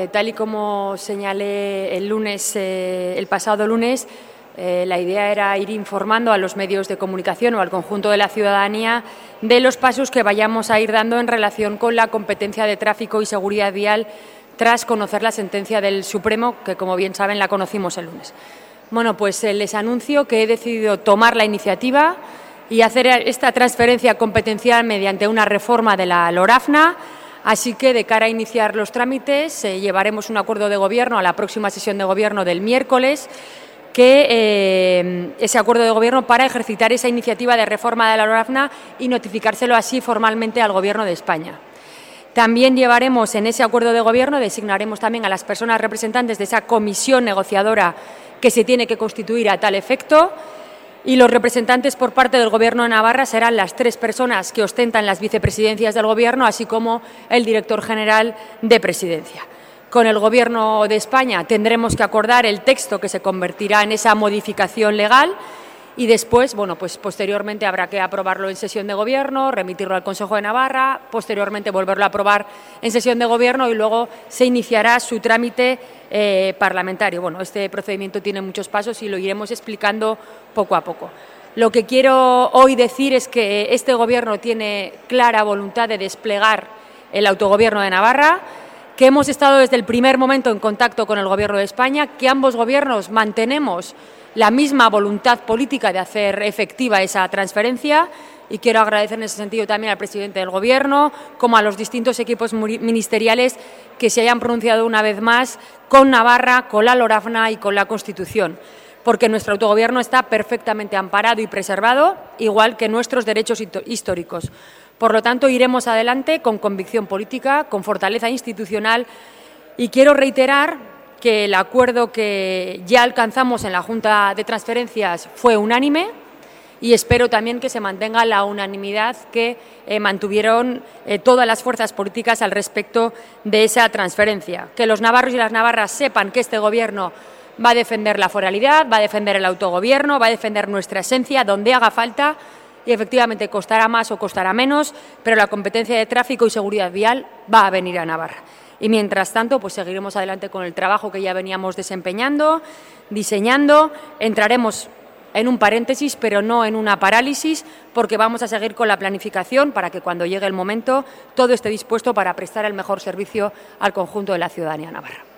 Eh, tal y como señalé el lunes, eh, el pasado lunes, eh, la idea era ir informando a los medios de comunicación o al conjunto de la ciudadanía de los pasos que vayamos a ir dando en relación con la competencia de tráfico y seguridad vial tras conocer la sentencia del Supremo, que como bien saben la conocimos el lunes. Bueno, pues les anuncio que he decidido tomar la iniciativa y hacer esta transferencia competencial mediante una reforma de la LORAFNA Así que, de cara a iniciar los trámites, eh, llevaremos un acuerdo de gobierno a la próxima sesión de gobierno del miércoles que eh, ese acuerdo de gobierno para ejercitar esa iniciativa de reforma de la LORAFNA y notificárselo así formalmente al Gobierno de España. También llevaremos en ese acuerdo de gobierno, designaremos también a las personas representantes de esa comisión negociadora que se tiene que constituir a tal efecto y los representantes por parte del Gobierno de Navarra serán las tres personas que ostentan las vicepresidencias del Gobierno, así como el director general de Presidencia. Con el Gobierno de España tendremos que acordar el texto que se convertirá en esa modificación legal y después, bueno, pues posteriormente habrá que aprobarlo en sesión de gobierno, remitirlo al Consejo de Navarra, posteriormente volverlo a aprobar en sesión de gobierno y luego se iniciará su trámite eh, parlamentario. Bueno, este procedimiento tiene muchos pasos y lo iremos explicando poco a poco. Lo que quiero hoy decir es que este Gobierno tiene clara voluntad de desplegar el autogobierno de Navarra, que hemos estado desde el primer momento en contacto con el Gobierno de España, que ambos gobiernos mantenemos la misma voluntad política de hacer efectiva esa transferencia. Y quiero agradecer en ese sentido también al presidente del Gobierno como a los distintos equipos ministeriales que se hayan pronunciado una vez más con Navarra, con la Lorafna y con la Constitución. Porque nuestro autogobierno está perfectamente amparado y preservado, igual que nuestros derechos históricos. Por lo tanto, iremos adelante con convicción política, con fortaleza institucional. Y quiero reiterar que el acuerdo que ya alcanzamos en la Junta de Transferencias fue unánime y espero también que se mantenga la unanimidad que eh, mantuvieron eh, todas las fuerzas políticas al respecto de esa transferencia. Que los navarros y las navarras sepan que este Gobierno va a defender la foralidad, va a defender el autogobierno, va a defender nuestra esencia donde haga falta y efectivamente costará más o costará menos, pero la competencia de tráfico y seguridad vial va a venir a Navarra. Y mientras tanto, pues seguiremos adelante con el trabajo que ya veníamos desempeñando, diseñando. Entraremos en un paréntesis, pero no en una parálisis, porque vamos a seguir con la planificación para que cuando llegue el momento todo esté dispuesto para prestar el mejor servicio al conjunto de la ciudadanía navarra.